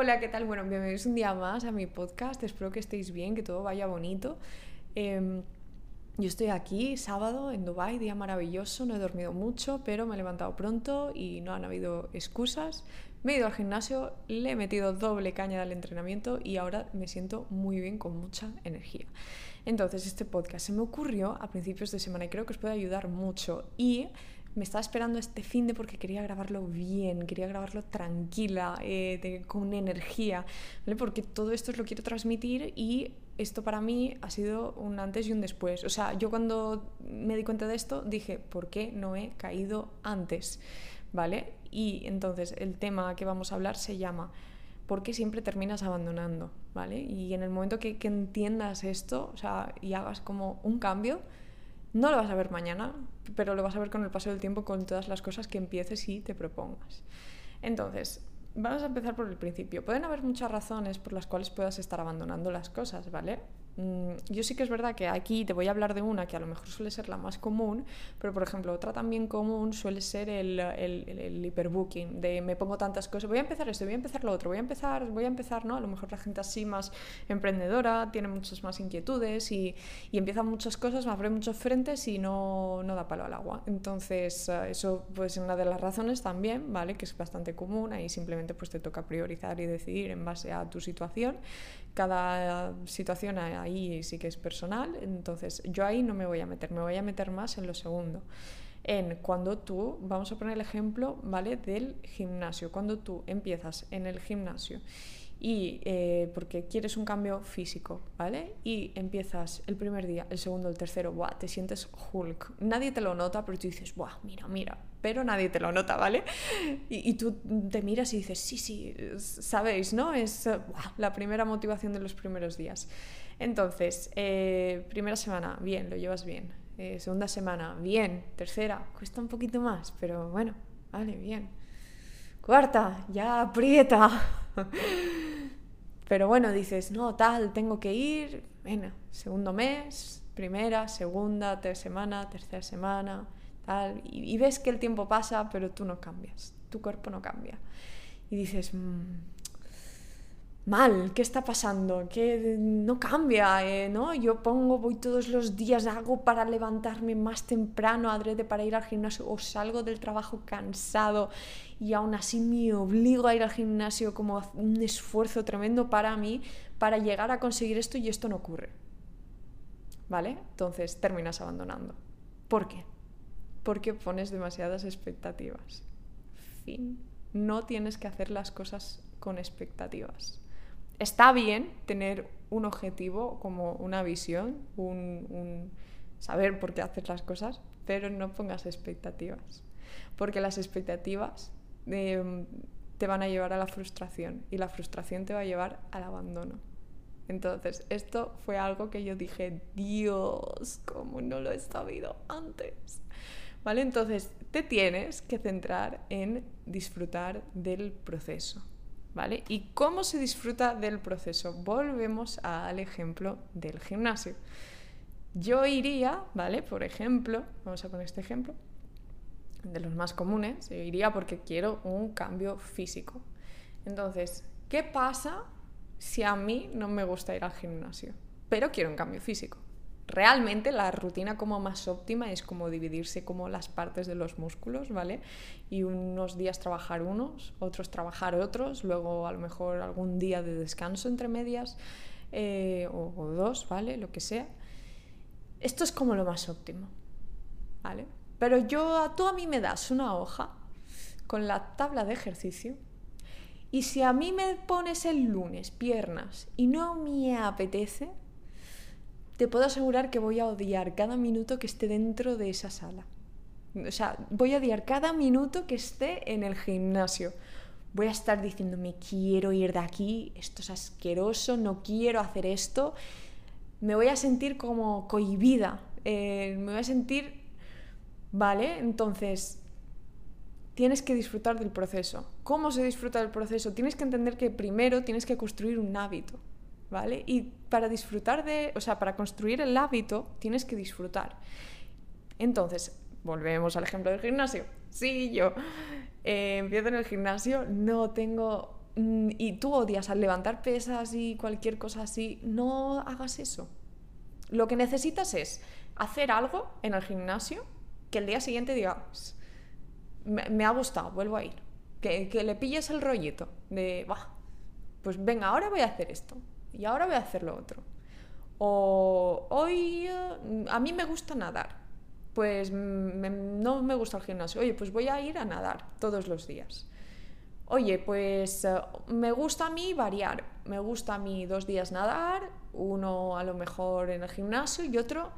Hola, ¿qué tal? Bueno, bienvenidos un día más a mi podcast. Espero que estéis bien, que todo vaya bonito. Em, yo estoy aquí, sábado, en Dubai, día maravilloso. No he dormido mucho, pero me he levantado pronto y no han habido excusas. Me he ido al gimnasio, le he metido doble caña al entrenamiento y ahora me siento muy bien, con mucha energía. Entonces, este podcast se me ocurrió a principios de semana y creo que os puede ayudar mucho. Y me estaba esperando este fin de porque quería grabarlo bien, quería grabarlo tranquila, eh, con energía. Porque todo esto lo quiero transmitir y esto para mí ha sido un antes y un después. O sea, yo cuando me di cuenta de esto dije, ¿por qué no he caído antes? ¿Vale? Y entonces el tema que vamos a hablar se llama ¿por qué siempre terminas abandonando? ¿Vale? Y en el momento que, que entiendas esto, o sea, y hagas como un cambio, no lo vas a ver mañana, pero lo vas a ver con el paso del tiempo con todas las cosas que empieces y te propongas. Entonces, vamos a empezar por el principio. Pueden haber muchas razones por las cuales puedas estar abandonando las cosas, ¿vale? Mm, yo sí que es verdad que aquí te voy a hablar de una que a lo mejor suele ser la más común, pero por ejemplo otra también común suele ser el, el, el, hiperbooking, de me pongo tantas cosas, voy a empezar esto, voy a empezar lo otro, voy a empezar, voy a empezar, ¿no? A lo mejor la gente así más emprendedora tiene muchas más inquietudes y, y empieza muchas cosas, abre muchos frentes y no, no da palo al agua. Entonces eh, eso pues es una de las razones también, ¿vale? Que es bastante común, ahí simplemente pues te toca priorizar y decidir en base a tu situación. Cada situación ahí sí que es personal, entonces yo ahí no me voy a meter, me voy a meter más en lo segundo. En cuando tú, vamos a poner el ejemplo, ¿vale? Del gimnasio. Cuando tú empiezas en el gimnasio y eh, porque quieres un cambio físico, ¿vale? Y empiezas el primer día, el segundo, el tercero, ¡buah! Te sientes Hulk. Nadie te lo nota, pero tú dices, ¡buah! Mira, mira. Pero nadie te lo nota, ¿vale? Y, y tú te miras y dices, sí, sí, sabéis, ¿no? Es la primera motivación de los primeros días. Entonces, eh, primera semana, bien, lo llevas bien. Eh, segunda semana, bien. Tercera, cuesta un poquito más, pero bueno, vale, bien. Cuarta, ya aprieta. Pero bueno, dices, no, tal, tengo que ir. Bueno, segundo mes, primera, segunda, tercera semana, tercera semana, Y, ves que el tiempo pasa, pero tú no cambias. Tu cuerpo no cambia. Y dices, mmm, mal, ¿qué está pasando? Que no cambia, eh, ¿no? Yo pongo, voy todos los días, hago para levantarme más temprano, adrede para ir al gimnasio, o salgo del trabajo cansado y aún así me obligo a ir al gimnasio como un esfuerzo tremendo para mí, para llegar a conseguir esto y esto no ocurre. ¿Vale? Entonces terminas abandonando. ¿Por qué? Porque pones demasiadas expectativas. Fin. No tienes que hacer las cosas con expectativas está bien tener un objetivo, como una visión, un, saber por qué hacer las cosas, pero no pongas expectativas, porque las expectativas em, te van a llevar a la frustración y la frustración te va a llevar al abandono. Entonces, esto fue algo que yo dije, Dios, ¿cómo no lo he sabido antes? Entonces, te tienes que centrar en disfrutar del proceso. ¿vale? ¿Y cómo se disfruta del proceso? Volvemos al ejemplo del gimnasio. Yo iría, ¿vale? Por ejemplo, vamos a poner este ejemplo, de los más comunes, yo iría porque quiero un cambio físico. Entonces, ¿qué pasa si a mí no me gusta ir al gimnasio? Pero quiero un cambio físico realmente la rutina como más óptima es como dividirse como las partes de los músculos, ¿vale? Y unos días trabajar unos, otros trabajar otros, luego a lo mejor algún día de descanso entre medias eh, o, dos, ¿vale? Lo que sea. Esto es como lo más óptimo, ¿vale? Pero yo, tú a mí me das una hoja con la tabla de ejercicio y si a mí me pones el lunes piernas y no me apetece, te puedo asegurar que voy a odiar cada minuto que esté dentro de esa sala. O sea, voy a odiar cada minuto que esté en el gimnasio. Voy a estar diciéndome, quiero ir de aquí, esto es asqueroso, no quiero hacer esto. Me voy a sentir como cohibida, eh, me voy a sentir, ¿vale? Entonces, tienes que disfrutar del proceso. ¿Cómo se disfruta del proceso? Tienes que entender que primero tienes que construir un hábito. ¿Vale? Y para disfrutar de, o sea, para construir el hábito tienes que disfrutar. Entonces, volvemos al ejemplo del gimnasio. Sí, yo eh, empiezo en el gimnasio, no tengo mm, y tú odias al levantar pesas y cualquier cosa así, no hagas eso. Lo que necesitas es hacer algo en el gimnasio que el día siguiente digas, me, ha gustado, vuelvo a ir. Que, le pilles el rollito de, bah, pues venga, ahora voy a hacer esto y ahora voy a hacer lo otro. O hoy eh, a mí me gusta nadar, pues no me gusta el gimnasio. Oye, pues voy a ir a nadar todos los días. Oye, pues eh, me gusta a mí variar. Me gusta a mí dos días nadar, uno a lo mejor en el gimnasio y otro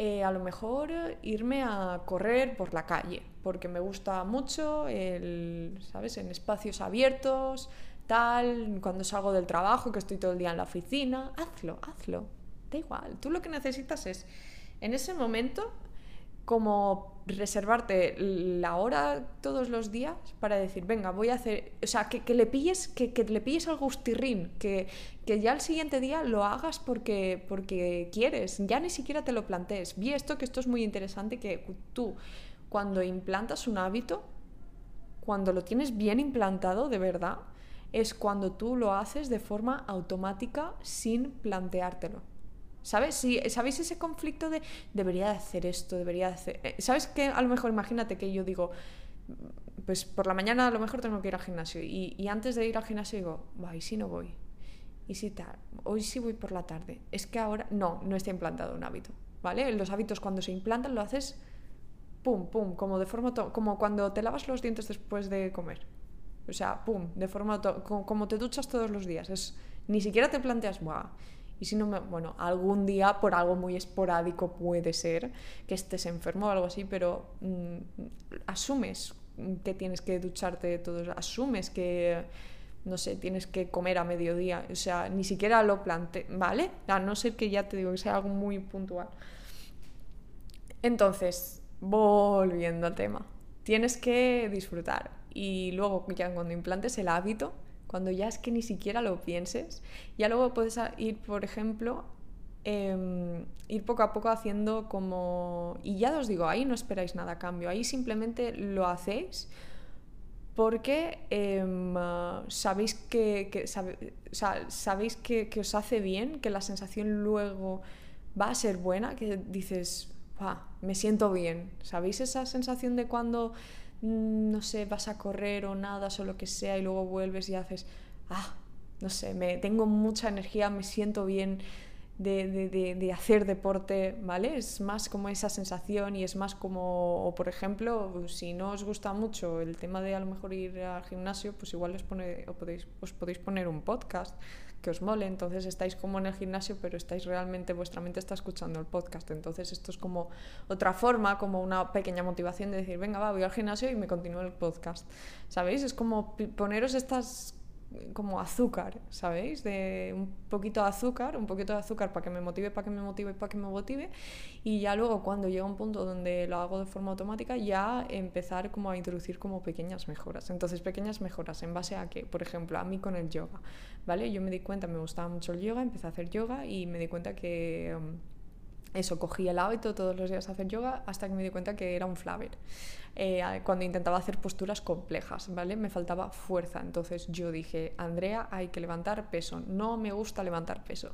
eh, a lo mejor irme a correr por la calle, porque me gusta mucho el, ¿sabes? En espacios abiertos, cuando salgo del trabajo, que estoy todo el día en la oficina, hazlo, hazlo, da igual. Tú lo que necesitas es, en ese momento, como reservarte la hora todos los días para decir, venga, voy a hacer, o sea, que, le pilles, que, le pilles al gustirrín, que, que ya el siguiente día lo hagas porque, porque quieres, ya ni siquiera te lo plantees. Vi esto, que esto es muy interesante, que tú cuando implantas un hábito, cuando lo tienes bien implantado de verdad, es cuando tú lo haces de forma automática sin planteártelo. ¿Sabes? Si, ¿Sabéis ese conflicto de debería de hacer esto, debería de hacer... Eh, ¿Sabes que a lo mejor imagínate que yo digo, pues por la mañana a lo mejor tengo que ir al gimnasio y, antes de ir al gimnasio digo, va, ¿y si no voy? ¿Y si tal? Hoy sí voy por la tarde. Es que ahora no, no está implantado un hábito, ¿vale? Los hábitos cuando se implantan lo haces pum, pum, como de forma como cuando te lavas los dientes después de comer. O sea, pum, de forma como, te duchas todos los días. Es ni siquiera te planteas, Buah, y si no me, bueno, algún día por algo muy esporádico puede ser que estés enfermo o algo así, pero mm, asumes que tienes que ducharte todos, asumes que no sé, tienes que comer a mediodía, o sea, ni siquiera lo plante, ¿vale? A no ser que ya te digo que sea algo muy puntual. Entonces, volviendo al tema, tienes que disfrutar. Y luego ya cuando implantes el hábito, cuando ya es que ni siquiera lo pienses, ya luego puedes ir, por ejemplo, em, ir poco a poco haciendo como... Y ya os digo, ahí no esperáis nada a cambio, ahí simplemente lo hacéis porque em, sabéis, que, sabéis que, os hace bien, que la sensación luego va a ser buena, que dices, me siento bien. ¿Sabéis esa sensación de cuando Mm, no sé, vas a correr o nada o lo que sea y luego vuelves y haces, ah, no sé, me, tengo mucha energía, me siento bien de, hacer deporte, ¿vale? Es más como esa sensación y es más como, por ejemplo, si no os gusta mucho el tema de a lo mejor ir al gimnasio, pues igual os, pone, podéis, os podéis poner un podcast que os mole, entonces estáis como en el gimnasio, pero estáis realmente, vuestra mente está escuchando el podcast, entonces esto es como otra forma, como una pequeña motivación de decir, venga, va, voy al gimnasio y me continúo el podcast, ¿sabéis? Es como poneros estas como azúcar, ¿sabéis? De un poquito de azúcar, un poquito de azúcar para que me motive, para que me motive, para que me motive. Y ya luego cuando llega un punto donde lo hago de forma automática, ya empezar como a introducir como pequeñas mejoras. Entonces, pequeñas mejoras en base a que, por ejemplo, a mí con el yoga, ¿vale? Yo me di cuenta, me gustaba mucho el yoga, empecé a hacer yoga y me di cuenta que... Um, eso, cogí el hábito todos los días a hacer yoga hasta que me di cuenta que era un flaver. Eh, cuando intentaba hacer posturas complejas, ¿vale? Me faltaba fuerza. Entonces yo dije, Andrea, hay que levantar peso. No me gusta levantar peso.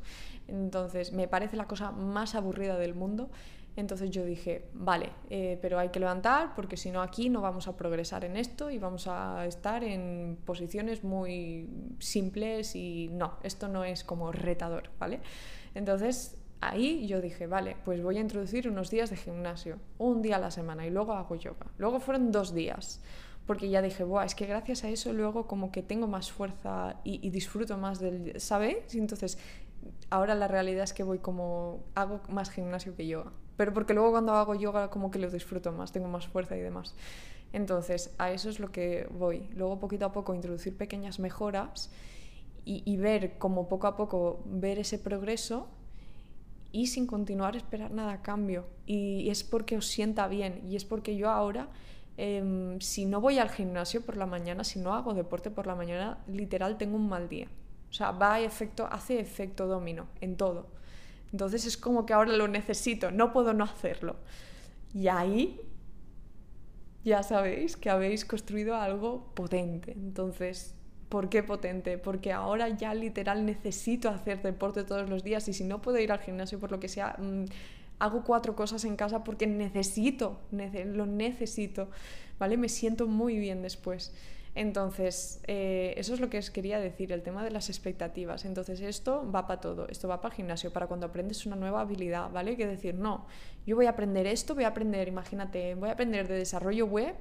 Entonces me parece la cosa más aburrida del mundo. Entonces yo dije, vale, eh, pero hay que levantar porque si no aquí no vamos a progresar en esto y vamos a estar en posiciones muy simples y no, esto no es como retador, ¿vale? Entonces ahí yo dije, vale, pues voy a introducir unos días de gimnasio, un día a la semana y luego hago yoga. Luego fueron dos días, porque ya dije, Buah, es que gracias a eso luego como que tengo más fuerza y, disfruto más del, ¿sabes? Entonces ahora la realidad es que voy como, hago más gimnasio que yoga. Pero porque luego cuando hago yoga como que lo disfruto más, tengo más fuerza y demás. Entonces, a eso es lo que voy. Luego poquito a poco introducir pequeñas mejoras y ver como poco a poco ver ese progreso y sin continuar a esperar nada a cambio. Y es porque os sienta bien y es porque yo ahora, em, si no voy al gimnasio por la mañana, si no hago deporte por la mañana, literal tengo un mal día. O sea, va efecto, hace efecto domino en todo. Entonces es como que ahora lo necesito, no puedo no hacerlo. Y ahí ya sabéis que habéis construido algo potente. Entonces, ¿Por qué potente? Porque ahora ya literal necesito hacer deporte todos los días y si no puedo ir al gimnasio por lo que sea, mm, hago cuatro cosas en casa porque necesito, lo necesito, ¿vale? Me siento muy bien después. Entonces, eh, eso es lo que os quería decir, el tema de las expectativas. Entonces, esto va para todo, esto va para el gimnasio, para cuando aprendes una nueva habilidad, ¿vale? Que decir, no, yo voy a aprender esto, voy a aprender, imagínate, voy a aprender de desarrollo web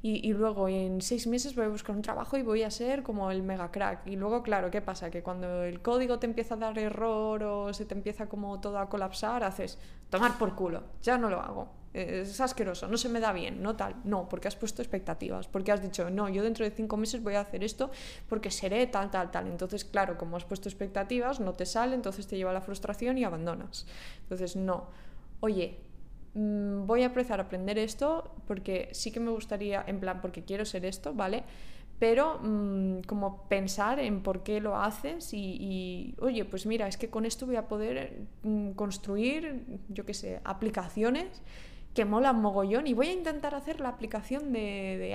y, luego en seis meses voy a buscar un trabajo y voy a ser como el mega crack. Y luego, claro, ¿qué pasa? Que cuando el código te empieza a dar error o se te empieza como todo a colapsar, haces tomar por culo, ya no lo hago. Es asqueroso, no se me da bien, no tal. No, porque has puesto expectativas, porque has dicho, no, yo dentro de cinco meses voy a hacer esto porque seré tal, tal, tal. Entonces, claro, como has puesto expectativas, no te sale, entonces te lleva a la frustración y abandonas. Entonces, no. Oye, Mm, voy a empezar a aprender esto porque sí que me gustaría, en plan, porque quiero ser esto, ¿vale? Pero mm, como pensar en por qué lo haces y, oye, pues mira, es que con esto voy a poder mm, construir, yo qué sé, aplicaciones que molan mogollón y voy a intentar hacer la aplicación de,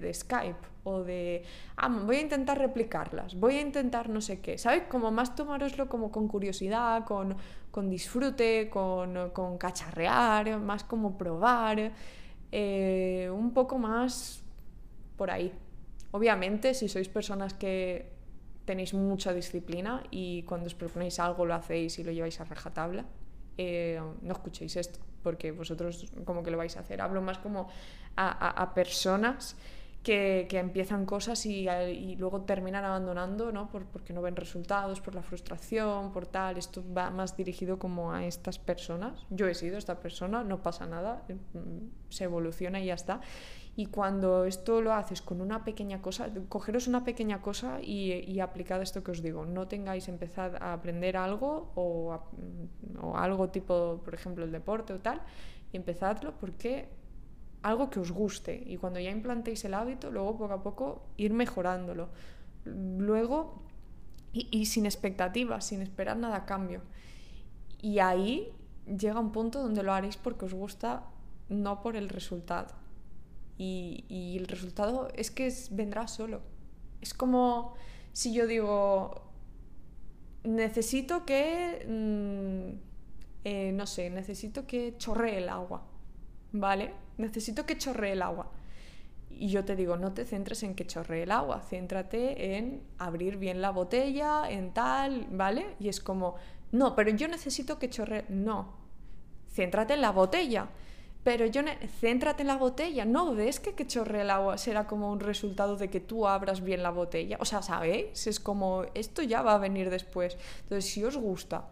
de, Skype o de... Voy a intentar replicarlas, voy a intentar no sé qué, ¿sabes? Como más tomároslo como con curiosidad, con, con disfrute, con, con, cacharrear, más como probar, eh, un poco más por ahí. Obviamente, si sois personas que tenéis mucha disciplina y cuando os proponéis algo lo hacéis y lo lleváis a rajatabla, eh, no escuchéis esto porque vosotros como que lo vais a hacer. Hablo más como a, personas que, empiezan cosas y, luego terminan abandonando, ¿no? porque no ven resultados, por la frustración, por tal. Esto va más dirigido como a estas personas. Yo he sido esta persona, no pasa nada, mm, se evoluciona y ya está. Y cuando esto lo haces con una pequeña cosa, cogeros una pequeña cosa y, y aplicad esto que os digo. No tengáis empezad a aprender algo o, o algo tipo, por ejemplo, el deporte o tal, y empezadlo porque algo que os guste. Y cuando ya implantéis el hábito, luego poco a poco ir mejorándolo. Luego, y, y sin expectativas, sin esperar nada a cambio. Y ahí llega un punto donde lo haréis porque os gusta, no por el resultado y, el resultado es que vendrá solo. Es como si yo digo, necesito que, mm, eh, no sé, necesito que chorree el agua, ¿vale? Necesito que chorree el agua. Y yo te digo, no te centres en que chorree el agua, céntrate en abrir bien la botella, en tal, ¿vale? Y es como, no, pero yo necesito que chorree. No, céntrate en la botella pero yo, céntrate en la botella, no ves que que chorre el agua será como un resultado de que tú abras bien la botella. O sea, ¿sabéis? Es como, esto ya va a venir después. Entonces, si os gusta,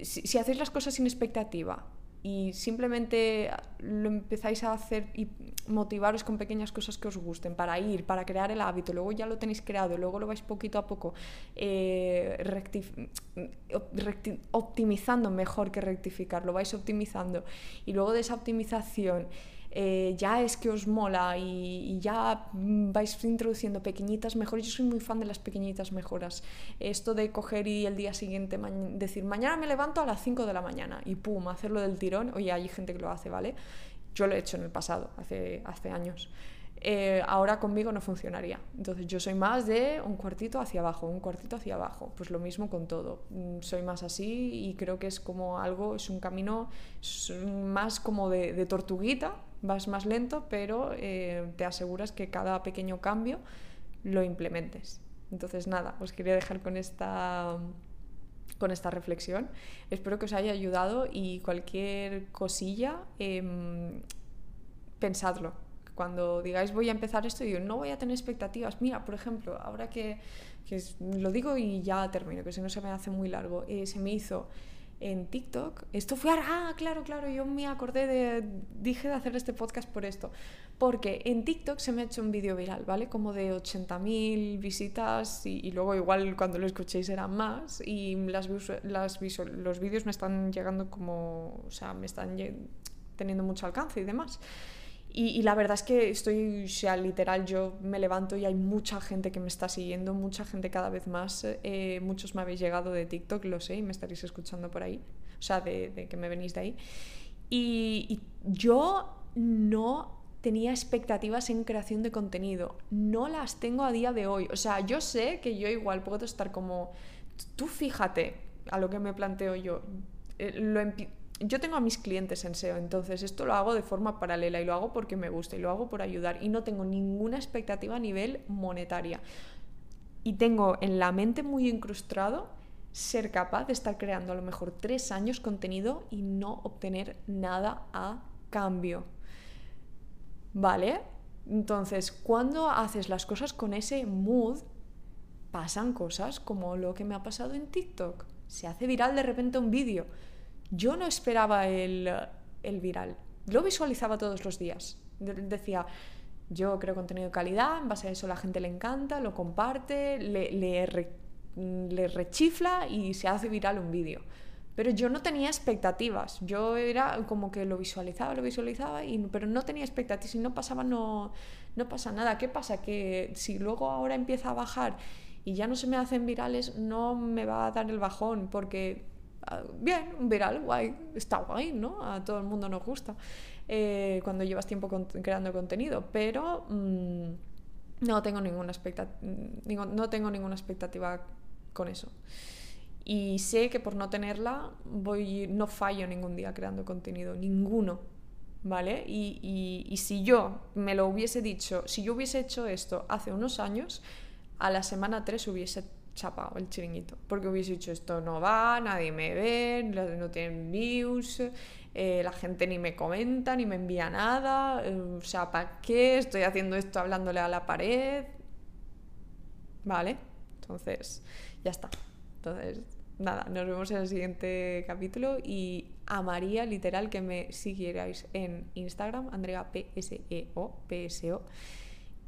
si, si hacéis las cosas sin expectativa, y simplemente lo empezáis a hacer y motivaros con pequeñas cosas que os gusten para ir, para crear el hábito, luego ya lo tenéis creado, luego lo vais poquito a poco eh, optimizando mejor que rectificar, lo vais optimizando y luego de esa optimización eh, ya es que os mola y, ya vais introduciendo pequeñitas mejoras. Yo soy muy fan de las pequeñitas mejoras. Esto de coger y el día siguiente decir, mañana me levanto a las 5 de la mañana y pum, hacerlo del tirón. Oye, hay gente que lo hace, ¿vale? Yo lo he hecho en el pasado, hace, hace años. Eh, ahora conmigo no funcionaría. Entonces yo soy más de un cuartito hacia abajo, un cuartito hacia abajo. Pues lo mismo con todo. Mm, soy más así y creo que es como algo, es un camino más como de, de tortuguita, vas más lento, pero eh, te aseguras que cada pequeño cambio lo implementes. Entonces, nada, os quería dejar con esta, con esta reflexión. Espero que os haya ayudado y cualquier cosilla, em, pensadlo. Cuando digáis voy a empezar esto, digo, no voy a tener expectativas. Mira, por ejemplo, ahora que, lo digo y ya termino, que si no se me hace muy largo, eh, se me hizo en TikTok. Esto fue, ah, claro, claro, yo me acordé de, dije de hacer este podcast por esto. Porque en TikTok se me ha hecho un vídeo viral, ¿vale? Como de 80.000 visitas y, luego igual cuando lo escuchéis eran más y las, las los vídeos me están llegando como, o sea, me están teniendo mucho alcance y demás. Y, la verdad es que estoy, sea, literal, yo me levanto y hay mucha gente que me está siguiendo, mucha gente cada vez más. Eh, muchos me habéis llegado de TikTok, lo sé, y me estaréis escuchando por ahí, o sea, de, que me venís de ahí. Y, yo no tenía expectativas en creación de contenido. No las tengo a día de hoy. O sea, yo sé que yo igual puedo estar como, tú fíjate a lo que me planteo yo. Eh, yo tengo a mis clientes en SEO, entonces esto lo hago de forma paralela y lo hago porque me gusta y lo hago por ayudar y no tengo ninguna expectativa a nivel monetaria. Y tengo en la mente muy incrustado ser capaz de estar creando a lo mejor tres años contenido y no obtener nada a cambio. ¿Vale? Entonces, cuando haces las cosas con ese mood, pasan cosas como lo que me ha pasado en TikTok. Se hace viral de repente un vídeo. Yo no esperaba el, viral. Lo visualizaba todos los días. Decía, yo creo contenido de calidad, en base a eso la gente le encanta, lo comparte, le, le rechifla y se hace viral un vídeo. Pero yo no tenía expectativas. Yo era como que lo visualizaba, lo visualizaba, y, pero no tenía expectativas. Si no pasaba, no, no pasa nada. ¿Qué pasa? Que si luego ahora empieza a bajar y ya no se me hacen virales, no me va a dar el bajón porque, bien, un viral, guay, está guay, ¿no? A todo el mundo nos gusta eh, cuando llevas tiempo creando contenido, pero mm, no, tengo ninguna expectativa, no tengo ninguna expectativa con eso. Y sé que por no tenerla, voy, no fallo ningún día creando contenido, ninguno. ¿Vale? Y, y, si yo me lo hubiese dicho, si yo hubiese hecho esto hace unos años, a la semana 3 hubiese chapado el chiringuito. Porque hubiese dicho esto no va, nadie me ve, no tienen views, eh, la gente ni me comenta, ni me envía nada. Eh, o sea, ¿para qué estoy haciendo esto hablándole a la pared? ¿Vale? Entonces, ya está. Entonces, nada, nos vemos en el siguiente capítulo y amaría literal que me siguierais en Instagram, Andrea PSEO, PSO.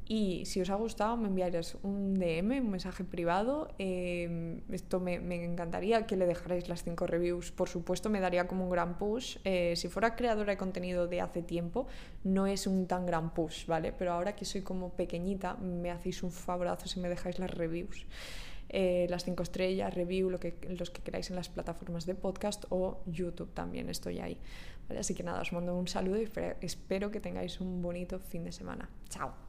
Y si os ha gustado, me enviaréis un DM, un mensaje privado. Em, esto me, encantaría que le dejarais las cinco reviews. Por supuesto, me daría como un gran push. Eh, si fuera creadora de contenido de hace tiempo, no es un tan gran push, ¿vale? Pero ahora que soy como pequeñita, me hacéis un favorazo si me dejáis las reviews. Eh, las cinco estrellas, review, lo que, los que queráis en las plataformas de podcast o YouTube también estoy ahí. Así que nada, os mando un saludo y espero que tengáis un bonito fin de semana. Chao.